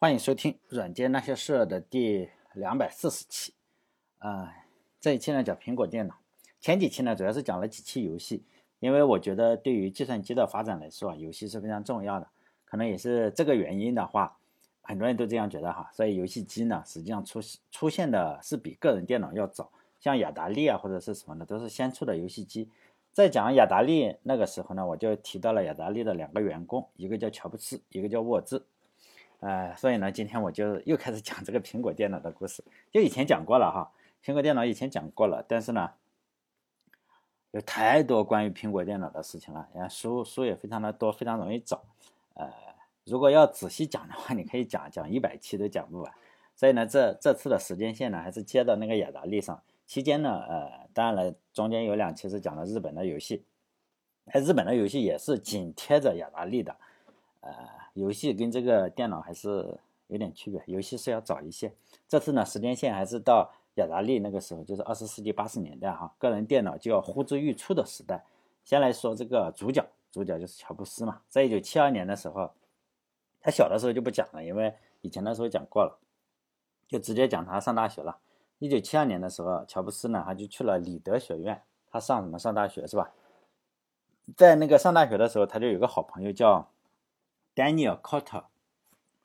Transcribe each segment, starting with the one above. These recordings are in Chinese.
欢迎收听《软件那些事》的第两百四十期。啊，这一期呢讲苹果电脑。前几期呢主要是讲了几期游戏，因为我觉得对于计算机的发展来说啊，游戏是非常重要的。可能也是这个原因的话，很多人都这样觉得哈。所以游戏机呢，实际上出出现的是比个人电脑要早。像雅达利啊或者是什么的，都是先出的游戏机。在讲雅达利那个时候呢，我就提到了雅达利的两个员工，一个叫乔布斯，一个叫沃兹。呃，所以呢，今天我就又开始讲这个苹果电脑的故事。就以前讲过了哈，苹果电脑以前讲过了，但是呢，有太多关于苹果电脑的事情了，然后书书也非常的多，非常容易找。呃，如果要仔细讲的话，你可以讲讲一百期都讲不完。所以呢，这这次的时间线呢，还是接到那个雅达利上。期间呢，呃，当然了，中间有两期是讲了日本的游戏，哎，日本的游戏也是紧贴着雅达利的，呃。游戏跟这个电脑还是有点区别，游戏是要早一些。这次呢，时间线还是到雅达利那个时候，就是二十世纪八十年代哈，个人电脑就要呼之欲出的时代。先来说这个主角，主角就是乔布斯嘛。在一九七二年的时候，他小的时候就不讲了，因为以前的时候讲过了，就直接讲他上大学了。一九七二年的时候，乔布斯呢，他就去了里德学院，他上什么上大学是吧？在那个上大学的时候，他就有个好朋友叫。Daniel Cotter，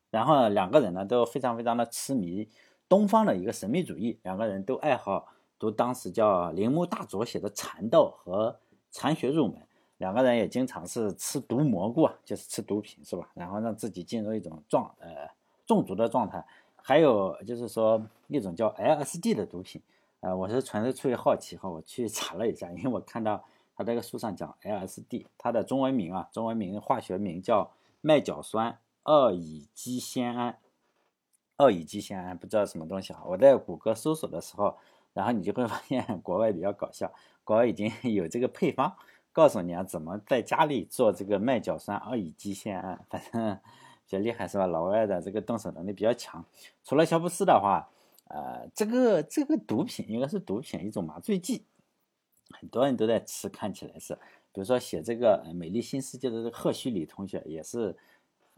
然后两个人呢都非常非常的痴迷东方的一个神秘主义，两个人都爱好读当时叫铃木大佐写的《禅道》和《禅学入门》，两个人也经常是吃毒蘑菇啊，就是吃毒品是吧？然后让自己进入一种状呃中毒的状态，还有就是说一种叫 LSD 的毒品，呃，我是纯粹出于好奇哈，我去查了一下，因为我看到他这个书上讲 LSD，它的中文名啊，中文名化学名叫。麦角酸二乙基酰胺，二乙基酰胺不知道什么东西啊？我在谷歌搜索的时候，然后你就会发现 国外比较搞笑，国外已经有这个配方，告诉你啊怎么在家里做这个麦角酸二乙基酰胺，反正比较厉害是吧？老外的这个动手能力比较强。除了乔布斯的话，呃，这个这个毒品应该是毒品，一种麻醉剂，很多人都在吃，看起来是。比如说写这个《美丽新世界》的这个赫胥黎同学也是，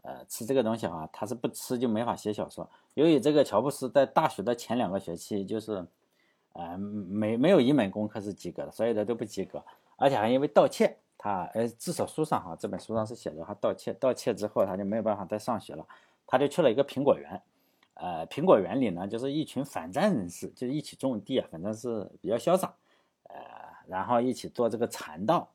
呃，吃这个东西啊，他是不吃就没法写小说。由于这个乔布斯在大学的前两个学期就是，呃，没没有一门功课是及格的，所有的都不及格，而且还因为盗窃，他呃，至少书上哈这本书上是写的他盗窃，盗窃之后他就没有办法再上学了，他就去了一个苹果园，呃，苹果园里呢就是一群反战人士，就一起种地啊，反正是比较潇洒，呃，然后一起做这个禅道。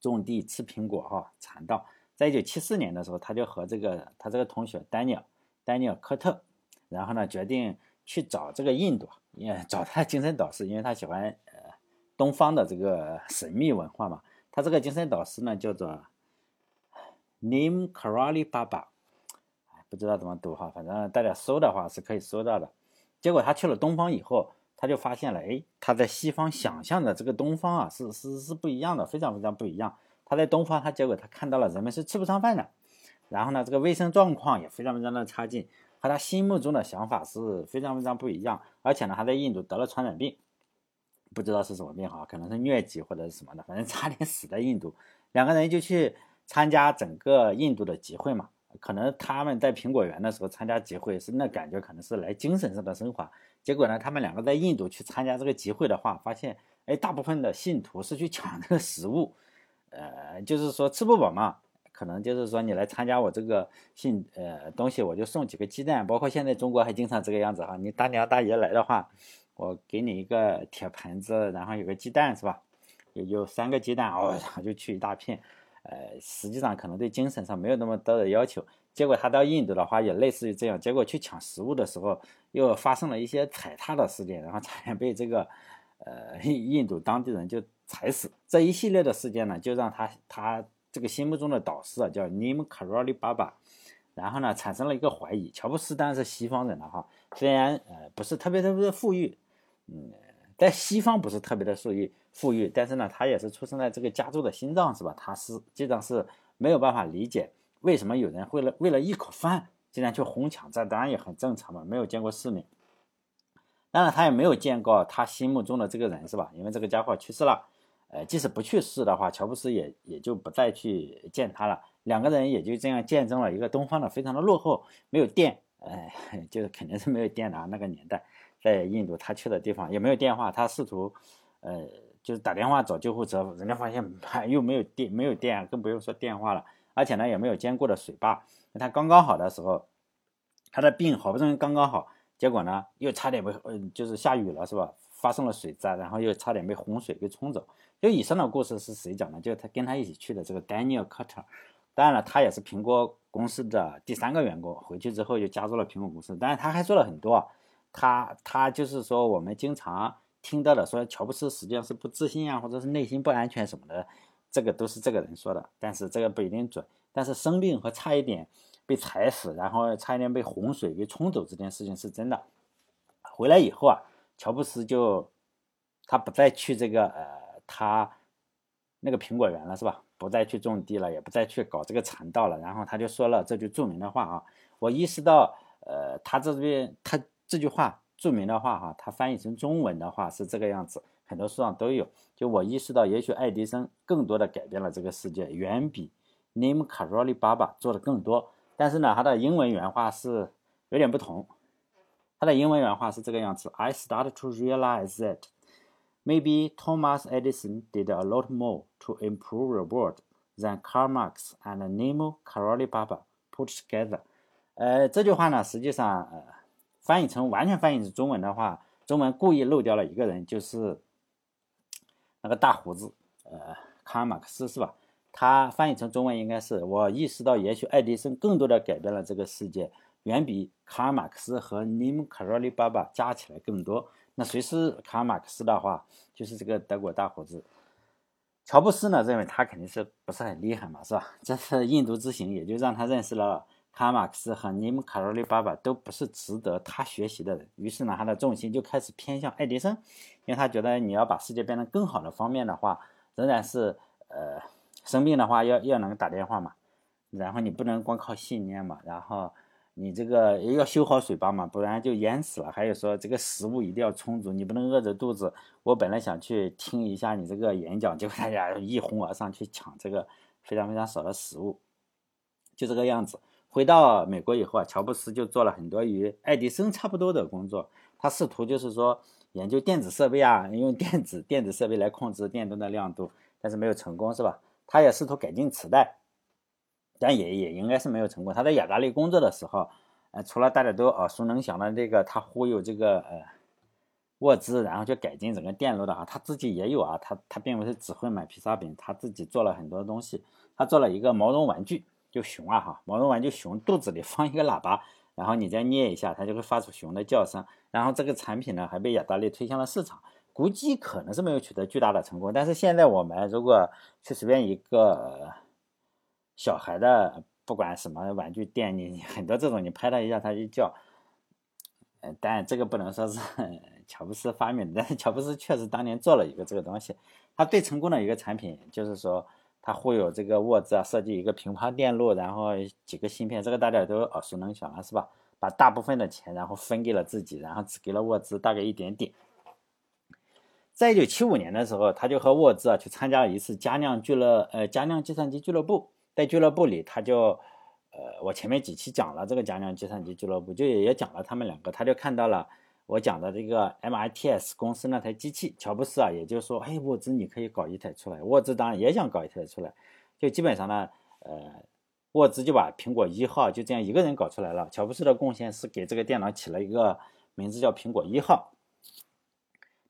种地吃苹果哈，禅道。在一九七四年的时候，他就和这个他这个同学丹尼尔丹尼尔科特，然后呢决定去找这个印度，也找他的精神导师，因为他喜欢呃东方的这个神秘文化嘛。他这个精神导师呢叫做 Nim Karali Baba，不知道怎么读哈，反正大家搜的话是可以搜到的。结果他去了东方以后。他就发现了，哎，他在西方想象的这个东方啊，是是是不一样的，非常非常不一样。他在东方，他结果他看到了人们是吃不上饭的，然后呢，这个卫生状况也非常非常的差劲，和他心目中的想法是非常非常不一样。而且呢，他在印度得了传染病，不知道是什么病哈，可能是疟疾或者是什么的，反正差点死在印度。两个人就去参加整个印度的集会嘛，可能他们在苹果园的时候参加集会是那感觉，可能是来精神上的升华。结果呢，他们两个在印度去参加这个集会的话，发现，哎，大部分的信徒是去抢 这个食物，呃，就是说吃不饱嘛，可能就是说你来参加我这个信，呃，东西我就送几个鸡蛋，包括现在中国还经常这个样子哈，你大娘大爷来的话，我给你一个铁盆子，然后有个鸡蛋是吧？有有三个鸡蛋，哦，就去一大片，呃，实际上可能对精神上没有那么多的要求。结果他到印度的话也类似于这样，结果去抢食物的时候又发生了一些踩踏的事件，然后差点被这个呃印度当地人就踩死。这一系列的事件呢，就让他他这个心目中的导师啊叫 Nim Karoli Baba，然后呢产生了一个怀疑：乔布斯当然是西方人了哈，虽然呃不是特别特别的富裕，嗯，在西方不是特别的富裕富裕，但是呢他也是出生在这个加州的心脏是吧？他是基本上是没有办法理解。为什么有人为了为了一口饭竟然去哄抢？这当然也很正常嘛，没有见过世面。当然，他也没有见过他心目中的这个人，是吧？因为这个家伙去世了。呃，即使不去世的话，乔布斯也也就不再去见他了。两个人也就这样见证了一个东方的非常的落后，没有电，呃，就是肯定是没有电的啊，那个年代，在印度他去的地方也没有电话，他试图，呃，就是打电话找救护车，人家发现又没有电，没有电，更不用说电话了，而且呢也没有坚固的水坝，他刚刚好的时候，他的病好不容易刚刚好，结果呢又差点被，嗯，就是下雨了是吧？发生了水灾，然后又差点被洪水给冲走。就以上的故事是谁讲的？就是他跟他一起去的这个 Daniel Carter。当然了，他也是苹果公司的第三个员工，回去之后就加入了苹果公司。当然，他还说了很多。他他就是说我们经常听到的，说乔布斯实际上是不自信啊，或者是内心不安全什么的，这个都是这个人说的。但是这个不一定准。但是生病和差一点被踩死，然后差一点被洪水给冲走这件事情是真的。回来以后啊。乔布斯就他不再去这个呃他那个苹果园了是吧？不再去种地了，也不再去搞这个禅道了。然后他就说了这句著名的话啊，我意识到呃他这边他这句话著名的话哈，它翻译成中文的话是这个样子，很多书上都有。就我意识到，也许爱迪生更多的改变了这个世界，远比 Name Karoli Baba 做的更多。但是呢，他的英文原话是有点不同。他的英文原话是这个样子：I started to realize that maybe Thomas Edison did a lot more to improve the world than Karl Marx and Nemo Karoli Baba put together。呃，这句话呢，实际上呃，翻译成完全翻译成中文的话，中文故意漏掉了一个人，就是那个大胡子，呃，卡尔马克思是吧？他翻译成中文应该是：我意识到，也许爱迪生更多的改变了这个世界。远比卡尔马克思和尼姆卡罗利巴巴加起来更多。那谁是卡尔马克思的话，就是这个德国大胡子。乔布斯呢，认为他肯定是不是很厉害嘛，是吧？这次印度之行也就让他认识了卡尔马克思和尼姆卡罗利爸爸都不是值得他学习的人。于是呢，他的重心就开始偏向爱迪生，因为他觉得你要把世界变得更好的方面的话，仍然是呃生病的话要要能打电话嘛，然后你不能光靠信念嘛，然后。你这个要修好水坝嘛，不然就淹死了。还有说这个食物一定要充足，你不能饿着肚子。我本来想去听一下你这个演讲，结果大家一哄而上去抢这个非常非常少的食物，就这个样子。回到美国以后啊，乔布斯就做了很多与爱迪生差不多的工作。他试图就是说研究电子设备啊，用电子电子设备来控制电灯的亮度，但是没有成功，是吧？他也试图改进磁带。但也也应该是没有成功。他在雅达利工作的时候，呃，除了大家都耳熟能详的这个，他忽悠这个呃沃兹，然后去改进整个电路的啊，他自己也有啊。他他并不是只会买披萨饼，他自己做了很多东西。他做了一个毛绒玩具，就熊啊哈，毛绒玩具熊肚子里放一个喇叭，然后你再捏一下，它就会发出熊的叫声。然后这个产品呢，还被雅达利推向了市场。估计可能是没有取得巨大的成功，但是现在我们如果去随便一个。小孩的不管什么玩具店，你很多这种，你拍他一下他就叫。但这个不能说是乔布斯发明的，但是乔布斯确实当年做了一个这个东西。他最成功的一个产品就是说，他忽悠这个沃兹啊，设计一个平滑电路，然后几个芯片，这个大家都耳熟能详了，是吧？把大部分的钱然后分给了自己，然后只给了沃兹大概一点点。在一九七五年的时候，他就和沃兹啊去参加了一次佳酿俱乐呃佳酿计算机俱乐部。在俱乐部里，他就，呃，我前面几期讲了这个讲讲计算机俱乐部，就也讲了他们两个，他就看到了我讲的这个 MITS 公司那台机器，乔布斯啊，也就是说，哎，沃兹你可以搞一台出来，沃兹当然也想搞一台出来，就基本上呢，呃，沃兹就把苹果一号就这样一个人搞出来了，乔布斯的贡献是给这个电脑起了一个名字叫苹果一号，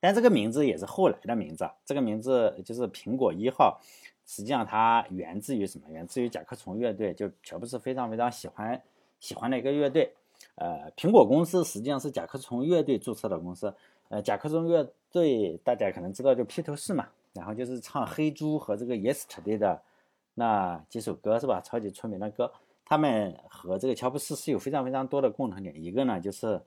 但这个名字也是后来的名字，这个名字就是苹果一号。实际上它源自于什么？源自于甲壳虫乐队，就乔布斯非常非常喜欢喜欢的一个乐队。呃，苹果公司实际上是甲壳虫乐队注册的公司。呃，甲壳虫乐队大家可能知道，就披头士嘛，然后就是唱《黑猪》和这个 Yesterday 的那几首歌是吧？超级出名的歌。他们和这个乔布斯是有非常非常多的共同点。一个呢，就是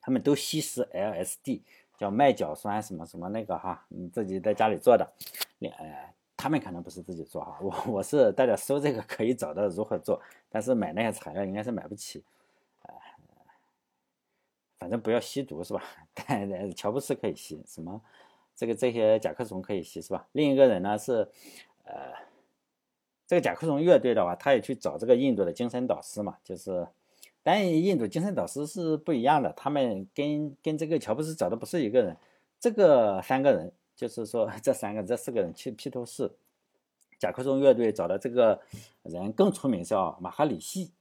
他们都吸食 LSD，叫麦角酸什么什么那个哈，你自己在家里做的。呃。他们可能不是自己做哈，我我是大家搜这个可以找到如何做，但是买那些材料应该是买不起，反正不要吸毒是吧？但乔布斯可以吸，什么这个这些甲壳虫可以吸是吧？另一个人呢是，呃，这个甲壳虫乐队的话，他也去找这个印度的精神导师嘛，就是，但印度精神导师是不一样的，他们跟跟这个乔布斯找的不是一个人，这个三个人，就是说这三个这四个人去披头士，甲壳虫乐队找的这个人更出名，叫马哈里西。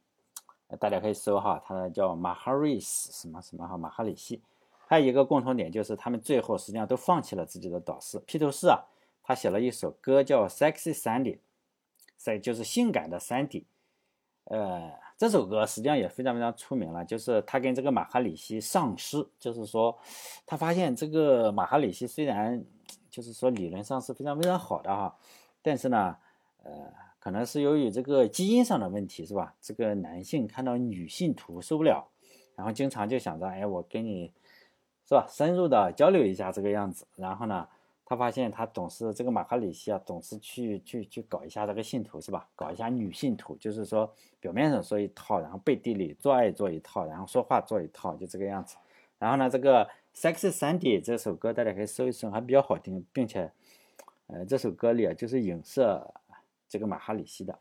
大家可以搜哈，他叫马哈瑞斯什么什么哈，马哈里西。还有一个共同点就是，他们最后实际上都放弃了自己的导师披头士啊。他写了一首歌叫《Sexy Sandy》，在就是性感的 Sandy。呃，这首歌实际上也非常非常出名了，就是他跟这个马哈里西上诗，就是说他发现这个马哈里西虽然就是说理论上是非常非常好的哈，但是呢，呃。可能是由于这个基因上的问题，是吧？这个男性看到女性图受不了，然后经常就想着，哎，我跟你，是吧？深入的交流一下这个样子。然后呢，他发现他总是这个马哈里西啊，总是去去去搞一下这个性图，是吧？搞一下女性图，就是说表面上说一套，然后背地里做爱做一套，然后说话做一套，就这个样子。然后呢，这个《Sexy Sandy》这首歌大家可以搜一搜，还比较好听，并且，呃，这首歌里啊，就是影射。这个马哈里西的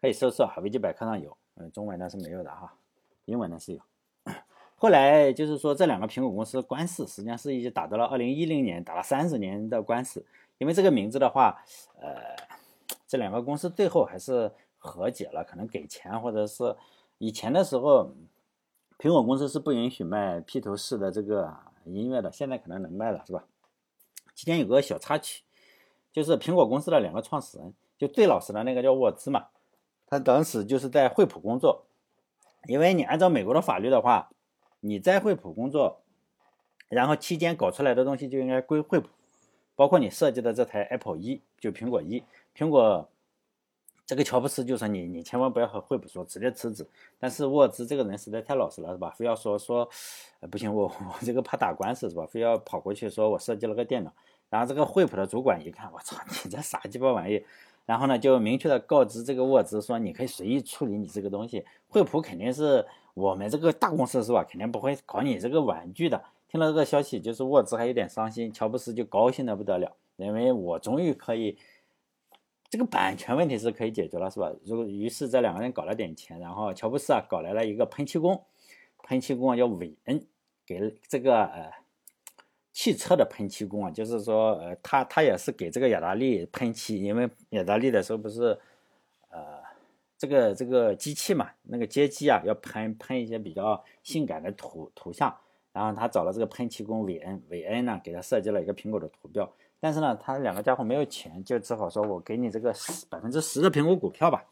可以搜索哈，维基百科上有，嗯，中文的是没有的哈，英文的是有。后来就是说这两个苹果公司官司，实际上是一直打到了二零一零年，打了三十年的官司。因为这个名字的话，呃，这两个公司最后还是和解了，可能给钱或者是以前的时候，苹果公司是不允许卖披头士的这个音乐的，现在可能能卖了，是吧？今天有个小插曲。就是苹果公司的两个创始人，就最老实的那个叫沃兹嘛，他当时就是在惠普工作，因为你按照美国的法律的话，你在惠普工作，然后期间搞出来的东西就应该归惠普，包括你设计的这台 Apple 一，就苹果一，苹果这个乔布斯就说你你千万不要和惠普说，直接辞职。但是沃兹这个人实在太老实了，是吧？非要说说，不行，我我这个怕打官司是吧？非要跑过去说我设计了个电脑。然后这个惠普的主管一看，我操，你这啥鸡巴玩意？然后呢，就明确的告知这个沃兹说，你可以随意处理你这个东西。惠普肯定是我们这个大公司是吧？肯定不会搞你这个玩具的。听了这个消息，就是沃兹还有点伤心，乔布斯就高兴的不得了，因为我终于可以，这个版权问题是可以解决了，是吧？如果于是这两个人搞了点钱，然后乔布斯啊搞来了一个喷漆工，喷漆工啊叫韦恩，给这个呃。汽车的喷漆工啊，就是说，呃，他他也是给这个雅达利喷漆，因为雅达利的时候不是，呃，这个这个机器嘛，那个街机啊，要喷喷一些比较性感的图图像，然后他找了这个喷漆工韦恩，韦恩呢给他设计了一个苹果的图标，但是呢，他两个家伙没有钱，就只好说我给你这个十百分之十的苹果股票吧。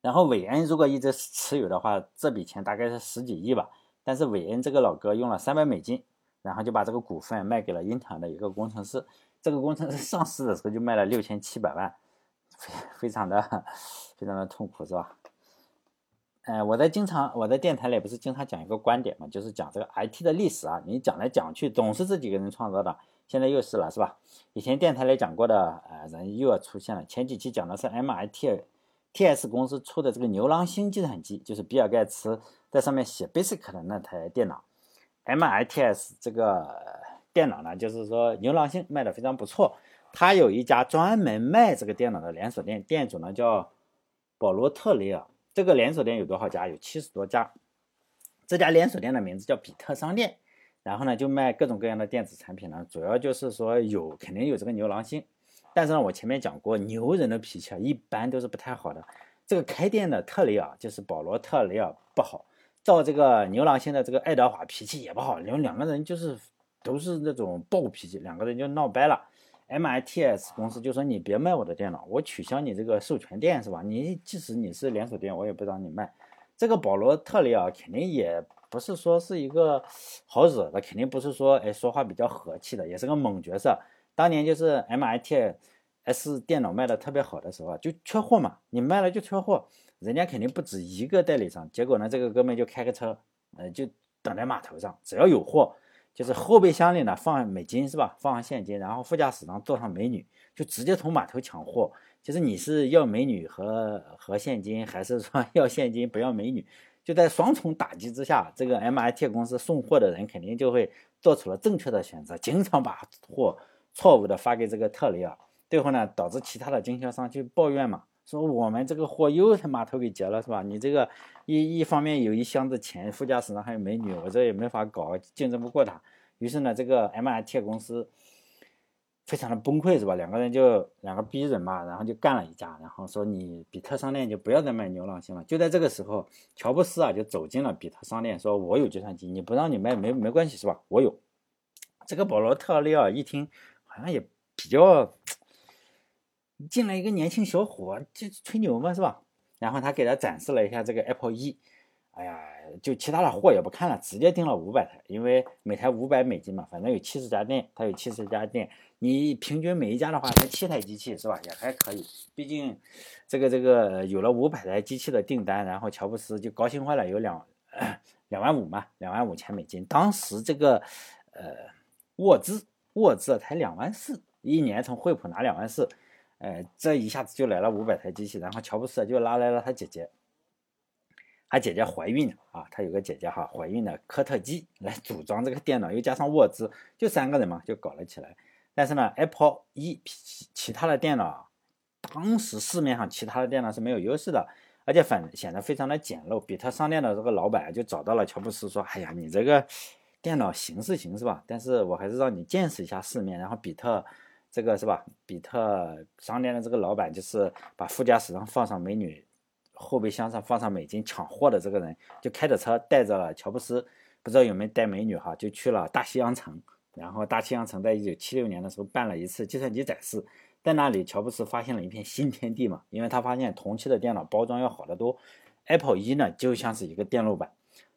然后韦恩如果一直持有的话，这笔钱大概是十几亿吧，但是韦恩这个老哥用了三百美金。然后就把这个股份卖给了英特尔的一个工程师，这个工程师上市的时候就卖了六千七百万，非非常的非常的痛苦，是吧？嗯，我在经常我在电台里不是经常讲一个观点嘛，就是讲这个 IT 的历史啊，你讲来讲去总是这几个人创造的，现在又是了，是吧？以前电台里讲过的呃人又要出现了，前几期讲的是 MIT，TS 公司出的这个牛郎星计算机，就是比尔盖茨在上面写 BASIC 的那台电脑。MITS 这个电脑呢，就是说牛郎星卖的非常不错。他有一家专门卖这个电脑的连锁店，店主呢叫保罗特雷尔。这个连锁店有多少家？有七十多家。这家连锁店的名字叫比特商店。然后呢，就卖各种各样的电子产品呢，主要就是说有肯定有这个牛郎星。但是呢，我前面讲过，牛人的脾气啊，一般都是不太好的。这个开店的特雷尔就是保罗特雷尔不好。照这个牛郎现在这个爱德华脾气也不好，因为两个人就是都是那种暴脾气，两个人就闹掰了。MITS 公司就说你别卖我的电脑，我取消你这个授权店是吧？你即使你是连锁店，我也不让你卖。这个保罗特里尔肯定也不是说是一个好惹的，肯定不是说哎说话比较和气的，也是个猛角色。当年就是 MITS 电脑卖的特别好的时候啊，就缺货嘛，你卖了就缺货。人家肯定不止一个代理商，结果呢，这个哥们就开个车，呃，就等在码头上，只要有货，就是后备箱里呢放美金是吧？放上现金，然后副驾驶上坐上美女，就直接从码头抢货。就是你是要美女和和现金，还是说 要现金不要美女？就在双重打击之下，这个 MIT 公司送货的人肯定就会做出了正确的选择，经常把货错误的发给这个特雷尔。最后呢，导致其他的经销商就抱怨嘛，说我们这个货又他妈头给截了，是吧？你这个一一方面有一箱子钱，副驾驶上还有美女，我这也没法搞，竞争不过他。于是呢，这个 MIT 公司。非常的崩溃是吧？两个人就两个逼人嘛，然后就干了一架，然后说你比特商店就不要再卖牛郎星了。就在这个时候，乔布斯啊就走进了比特商店，说我有计算机，你不让你卖没没关系是吧？我有。这个保罗特利奥一听，好像也比较进来一个年轻小伙，就吹牛嘛是吧？然后他给他展示了一下这个 Apple 一，哎呀，就其他的货也不看了，直接订了五百台，因为每台五百美金嘛，反正有七十家店，他有七十家店。你平均每一家的话才七台机器是吧？也还可以，毕竟这个这个有了五百台机器的订单，然后乔布斯就高兴坏了，有两两万五嘛，两万五千美金。当时这个呃沃兹沃兹才两万四，一年从惠普拿两万四，呃，这一下子就来了五百台机器，然后乔布斯就拉来了他姐姐，他姐姐怀孕了啊，他有个姐姐哈怀孕的科特基来组装这个电脑，又加上沃兹，就三个人嘛，就搞了起来。但是呢，Apple 一其其他的电脑，当时市面上其他的电脑是没有优势的，而且反显得非常的简陋。比特商店的这个老板就找到了乔布斯，说：“哎呀，你这个电脑行是行是吧？但是我还是让你见识一下世面。”然后比特这个是吧？比特商店的这个老板就是把副驾驶上放上美女，后备箱上放上美金抢货的这个人，就开着车带着了乔布斯，不知道有没有带美女哈，就去了大西洋城。然后大西洋城在一九七六年的时候办了一次计算机展示，在那里乔布斯发现了一片新天地嘛，因为他发现同期的电脑包装要好得多，Apple 一呢就像是一个电路板。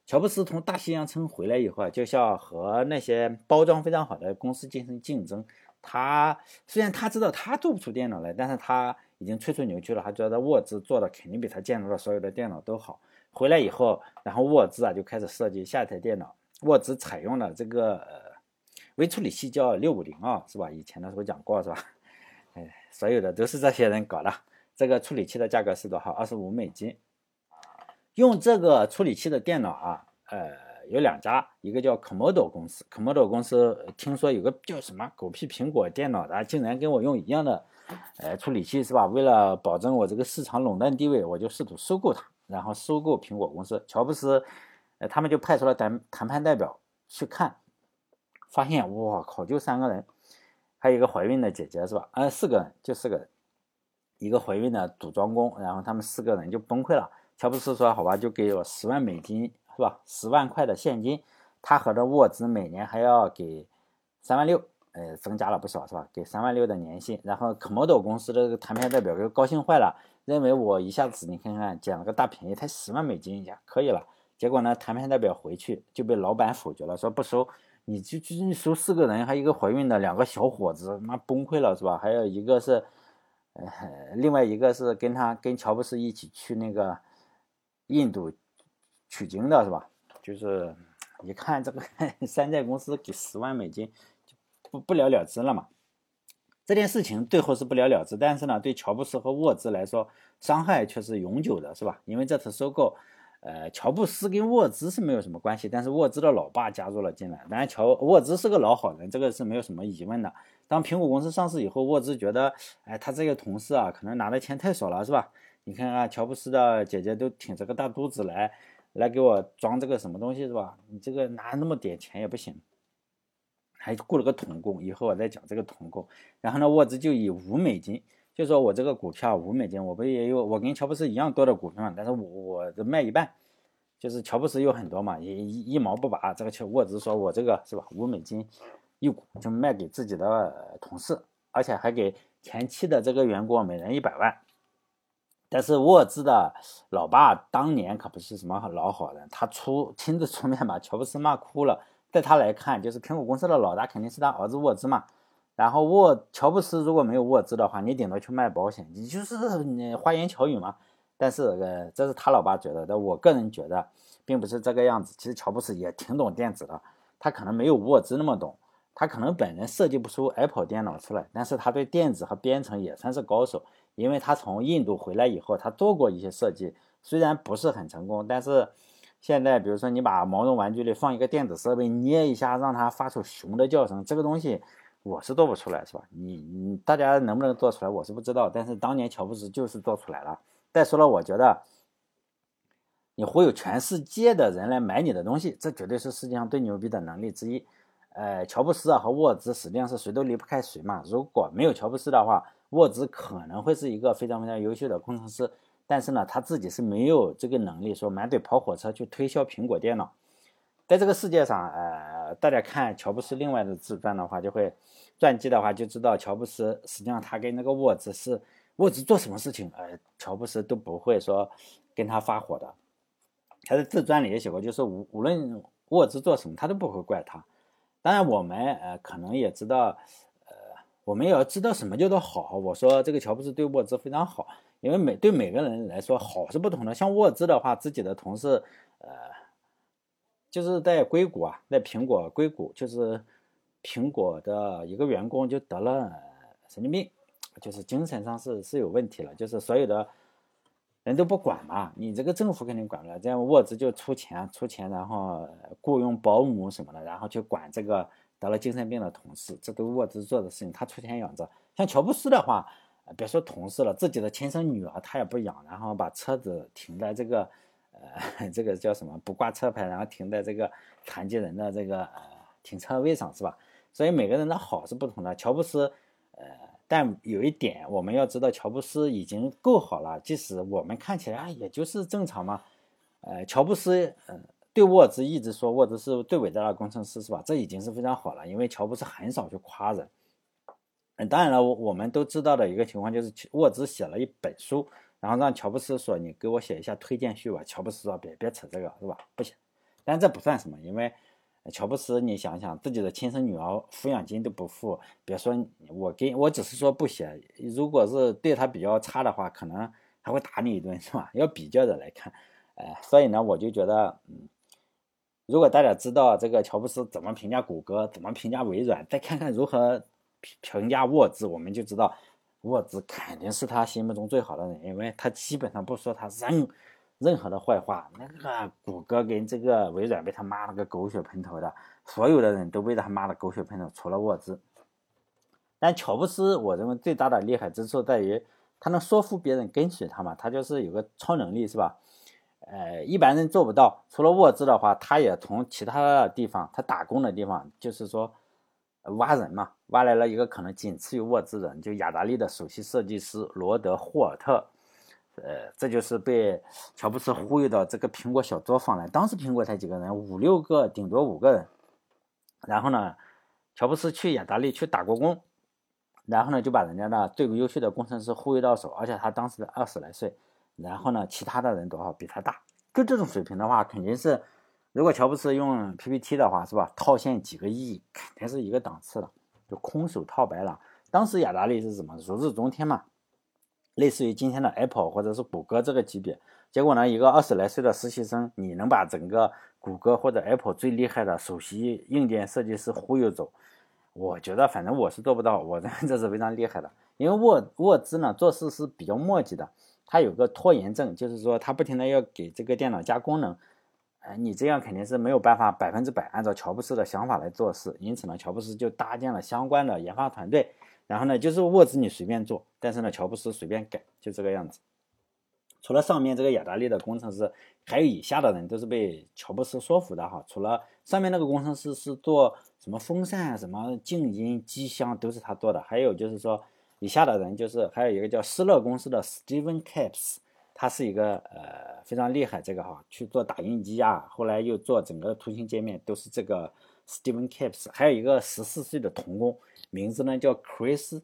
乔布斯从大西洋城回来以后啊，就像和那些包装非常好的公司进行竞争。他虽然他知道他做不出电脑来，但是他已经吹出牛去了，他觉得沃兹做的肯定比他见到的所有的电脑都好。回来以后，然后沃兹啊就开始设计下一台电脑，沃兹采用了这个。微处理器叫六五零啊，是吧？以前的时候讲过，是吧？哎，所有的都是这些人搞的。这个处理器的价格是多少？二十五美金。用这个处理器的电脑啊，呃，有两家，一个叫 Commodore 公司。，Commodore 公司听说有个叫什么狗屁苹果电脑的，竟然跟我用一样的，呃，处理器是吧？为了保证我这个市场垄断地位，我就试图收购它，然后收购苹果公司。乔布斯，呃，他们就派出了谈谈判代表去看。发现我靠，就三个人，还有一个怀孕的姐姐是吧？呃，四个人，就四个人，一个怀孕的组装工，然后他们四个人就崩溃了。乔布斯说：“好吧，就给我十万美金是吧？十万块的现金。他和这沃兹每年还要给三万六，呃，增加了不少是吧？给三万六的年薪。然后 Commodo 公司的这个谈判代表就高兴坏了，认为我一下子你看看捡了个大便宜，才十万美金呀，可以了。结果呢，谈判代表回去就被老板否决了，说不收。”你就就你收四个人，还一个怀孕的两个小伙子，妈崩溃了是吧？还有一个是，呃，另外一个是跟他跟乔布斯一起去那个印度取经的是吧？就是一看这个 山寨公司给十万美金，就不不了了之了嘛。这件事情最后是不了了之，但是呢，对乔布斯和沃兹来说，伤害却是永久的，是吧？因为这次收购。呃，乔布斯跟沃兹是没有什么关系，但是沃兹的老爸加入了进来。当然，乔沃兹是个老好人，这个是没有什么疑问的。当苹果公司上市以后，沃兹觉得，哎，他这个同事啊，可能拿的钱太少了，是吧？你看啊，乔布斯的姐姐都挺着个大肚子来，来给我装这个什么东西，是吧？你这个拿那么点钱也不行，还雇了个童工。以后我再讲这个童工。然后呢，沃兹就以五美金。就说我这个股票五美金，我不也有我跟乔布斯一样多的股票嘛？但是我我这卖一半，就是乔布斯有很多嘛，一一毛不拔。这个乔沃兹说我这个是吧？五美金一股就卖给自己的同事，而且还给前期的这个员工每人一百万。但是沃兹的老爸当年可不是什么老好人，他出亲自出面把乔布斯骂哭了。在他来看，就是苹果公司的老大肯定是他儿子沃兹嘛。然后沃乔布斯如果没有沃兹的话，你顶多去卖保险，你就是你花言巧语嘛。但是呃，这是他老爸觉得，但我个人觉得并不是这个样子。其实乔布斯也挺懂电子的，他可能没有沃兹那么懂，他可能本人设计不出 Apple 电脑出来，但是他对电子和编程也算是高手，因为他从印度回来以后，他做过一些设计，虽然不是很成功，但是现在比如说你把毛绒玩具里放一个电子设备，捏一下让它发出熊的叫声，这个东西。我是做不出来，是吧？你你大家能不能做出来，我是不知道。但是当年乔布斯就是做出来了。再说了，我觉得你忽悠全世界的人来买你的东西，这绝对是世界上最牛逼的能力之一。呃，乔布斯啊和沃兹实际上是谁都离不开谁嘛。如果没有乔布斯的话，沃兹可能会是一个非常非常优秀的工程师，但是呢，他自己是没有这个能力说满嘴跑火车去推销苹果电脑。在这个世界上，呃，大家看乔布斯另外的自传的话，就会传记的话就知道，乔布斯实际上他跟那个沃兹是沃兹做什么事情，呃，乔布斯都不会说跟他发火的。他的自传里也写过，就是无无论沃兹做什么，他都不会怪他。当然，我们呃可能也知道，我们也要知道什么叫做好。我说这个乔布斯对沃兹非常好，因为每对每个人来说好是不同的。像沃兹的话，自己的同事，呃。就是在硅谷啊，在苹果硅谷，就是苹果的一个员工就得了神经病，就是精神上是是有问题了，就是所有的人都不管嘛，你这个政府肯定管不了，这样沃兹就出钱出钱，然后雇佣保姆什么的，然后去管这个得了精神病的同事，这都沃兹做的事情，他出钱养着。像乔布斯的话，别说同事了，自己的亲生女儿他也不养，然后把车子停在这个。呃，这个叫什么？不挂车牌，然后停在这个残疾人的这个呃停车位上，是吧？所以每个人的好是不同的。乔布斯，呃，但有一点我们要知道，乔布斯已经够好了。即使我们看起来啊，也就是正常嘛。呃，乔布斯，嗯，对沃兹一直说沃兹是最伟大的工程师，是吧？这已经是非常好了，因为乔布斯很少去夸人。嗯，当然了，我们都知道的一个情况就是沃兹写了一本书。然后让乔布斯说：“你给我写一下推荐序吧。”乔布斯说：“别别扯这个，是吧？不行。”但这不算什么，因为乔布斯，你想想，自己的亲生女儿抚养金都不付，别说我给我只是说不写。如果是对他比较差的话，可能还会打你一顿，是吧？要比较着来看。呃，所以呢，我就觉得，嗯，如果大家知道这个乔布斯怎么评价谷歌，怎么评价微软，再看看如何评评价沃兹，我们就知道。沃兹肯定是他心目中最好的人，因为他基本上不说他任任何的坏话。那个谷歌跟这个微软被他骂了个狗血喷头的，所有的人都被他骂的狗血喷头，除了沃兹。但乔布斯，我认为最大的厉害之处在于他能说服别人跟随他嘛，他就是有个超能力，是吧？呃，一般人做不到。除了沃兹的话，他也从其他地方，他打工的地方，就是说。挖人嘛，挖来了一个可能仅次于沃兹人，就雅达利的首席设计师罗德霍尔特，呃，这就是被乔布斯忽悠到这个苹果小作坊来。当时苹果才几个人，五六个，顶多五个人。然后呢，乔布斯去雅达利去打过工，然后呢就把人家的最优秀的工程师忽悠到手，而且他当时二十来岁。然后呢，其他的人多少比他大，就这种水平的话，肯定是。如果乔布斯用 PPT 的话，是吧？套现几个亿，肯定是一个档次的，就空手套白狼。当时雅达利是什么？如日中天嘛，类似于今天的 Apple 或者是谷歌这个级别。结果呢，一个二十来岁的实习生，你能把整个谷歌或者 Apple 最厉害的首席硬件设计师忽悠走？我觉得，反正我是做不到。我认 为这是非常厉害的，因为沃沃兹呢做事是比较磨叽的，他有个拖延症，就是说他不停的要给这个电脑加功能。哎，你这样肯定是没有办法百分之百按照乔布斯的想法来做事，因此呢，乔布斯就搭建了相关的研发团队，然后呢，就是沃兹你随便做，但是呢，乔布斯随便改，就这个样子。除了上面这个雅达利的工程师，还有以下的人都是被乔布斯说服的哈。除了上面那个工程师是做什么风扇、什么静音、机箱都是他做的，还有就是说以下的人就是还有一个叫施乐公司的 Steven Capes。他是一个呃非常厉害，这个哈去做打印机啊，后来又做整个图形界面，都是这个 Steven Capes。还有一个十四岁的童工，名字呢叫 Chris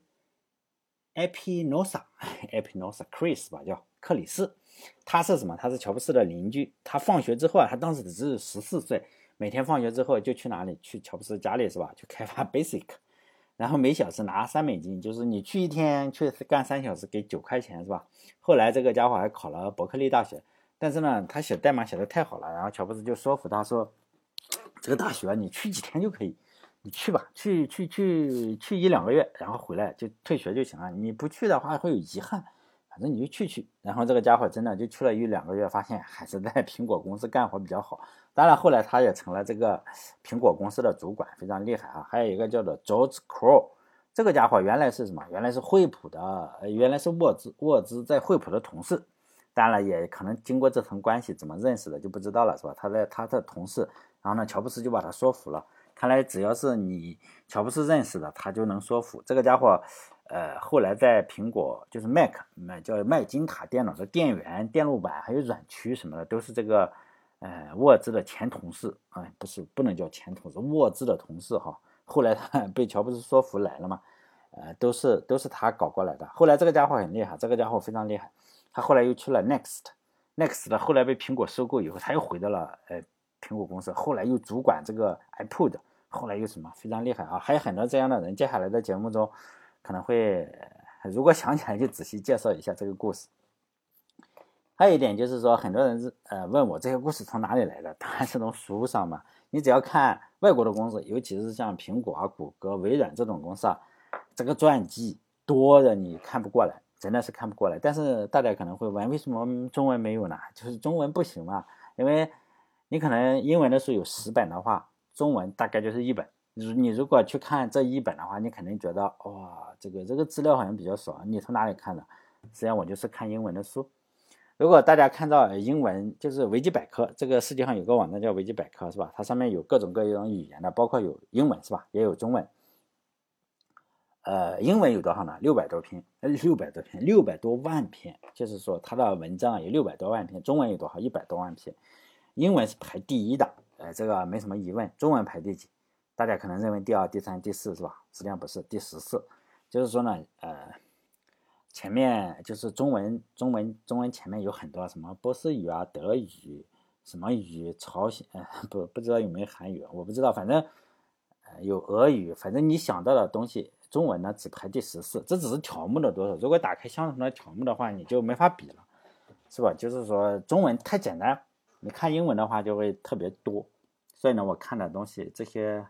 Epinosa，Epinosa，Chris 吧，叫克里斯。他是什么？他是乔布斯的邻居。他放学之后啊，他当时只是十四岁，每天放学之后就去哪里？去乔布斯家里是吧？去开发 Basic。然后每小时拿三美金，就是你去一天去干三小时给九块钱是吧？后来这个家伙还考了伯克利大学，但是呢，他写代码写的太好了，然后乔布斯就说服他说，这个大学你去几天就可以，你去吧，去去去去一两个月，然后回来就退学就行了。你不去的话会有遗憾，反正你就去去。然后这个家伙真的就去了一两个月，发现还是在 苹果公司干活比较好。当然后来他也成了这个苹果公司的主管，非常厉害啊。还有一个叫做 George Crow，这个家伙原来是什么？原来是惠普的，原来是沃兹沃兹在惠普的同事。当然了，也可能经过这层关系怎么认识的就不知道了，是吧？他在他的同事，然后呢，乔布斯就把他说服了。看来只要是你乔布斯认识的，他就能说服这个家伙。呃，后来在苹果就是 Mac 卖叫麦金塔电脑的电源、电路板还有软驱什么的，都是这个呃沃兹的前同事啊，不是不能叫前同事，沃兹的同事哈。后来他 被乔布斯说服来了嘛，呃，都是都是他搞过来的。后来这个家伙很厉害，这个家伙非常厉害。他后来又去了 Next，Next 的后来被苹果收购以后，他又回到了呃苹果公司，后来又主管这个 iPod，后来又什么非常厉害啊，还有很多这样的人。接下来的节目中可能会，如果想起来就仔细介绍一下这个故事。还有一点就是说，很多人是呃问我这些故事从哪里来的，当然是从书上嘛。你只要看外国的公司，尤其是像苹果啊、谷歌、微软这种公司啊，这个传记多的你看不过来。真的是看不过来，但是大家可能会问，为什么中文没有呢？就是中文不行嘛？因为你可能英文的书有十本的话，中文大概就是一本。你你如果去看这一本的话，你肯定觉得哇，这个这个资料好像比较少。你从哪里看的？实际上我就是看英文的书。如果大家看到英文，就是维基百科，这个世界上有个网站叫维基百科，是吧？它上面有各种各样语言的，包括有英文，是吧？也有中文。呃，英文有多少呢？六百多篇，六百多篇，六百多万篇，就是说它的文章有六百多万篇。中文有多少？一百多万篇。英文是排第一的，呃，这个没什么疑问。中文排第几？大家可能认为第二、第三、第四是吧？实际上不是，第十四。就是说呢，呃，前面就是中文，中文，中文前面有很多什么波斯语啊、德语、什么语、朝鲜，不不知道有没有韩语，我不知道，反正呃有俄语，反正你想到的东西。中文呢只排第十四，这只是条目的多少。如果打开相同的条目的话，你就没法比了，是吧？就是说中文太简单，你看英文的话就会特别多。所以呢，我看的东西这些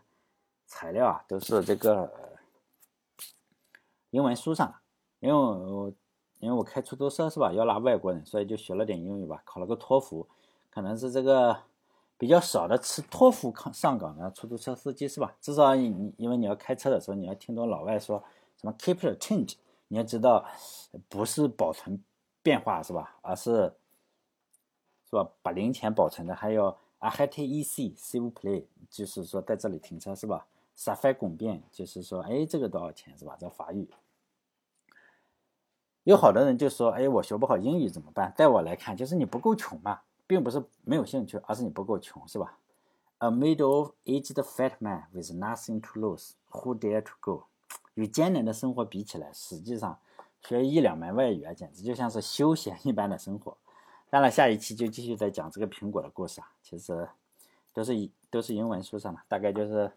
材料啊，都是这个英文书上。因为我因为我开出租车是吧，要拉外国人，所以就学了点英语吧，考了个托福，可能是这个。比较少的吃托福上上岗的出租车司机是吧？至少你因为你要开车的时候，你要听懂老外说什么 keep the change，你要知道不是保存变化是吧？而是是吧？把零钱保存的。还有 a h a t e c save play，就是说在这里停车是吧？safe 拱变就是说哎这个多少钱是吧？这法语。有好多人就说哎我学不好英语怎么办？在我来看就是你不够穷嘛。并不是没有兴趣，而是你不够穷，是吧？A middle-aged fat man with nothing to lose, who dare to go？与艰难的生活比起来，实际上学一两门外语啊，简直就像是休闲一般的生活。当然，下一期就继续再讲这个苹果的故事啊。其实都是都是英文书上的，大概就是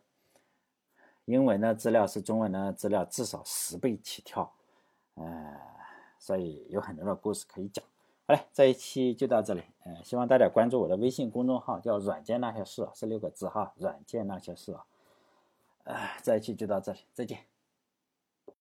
英文的资料是中文的资料至少十倍起跳，呃，所以有很多的故事可以讲。好嘞，这一期就到这里。呃，希望大家关注我的微信公众号，叫“软件那些事”，是六个字哈，“软件那些事”。呃，这一期就到这里，再见。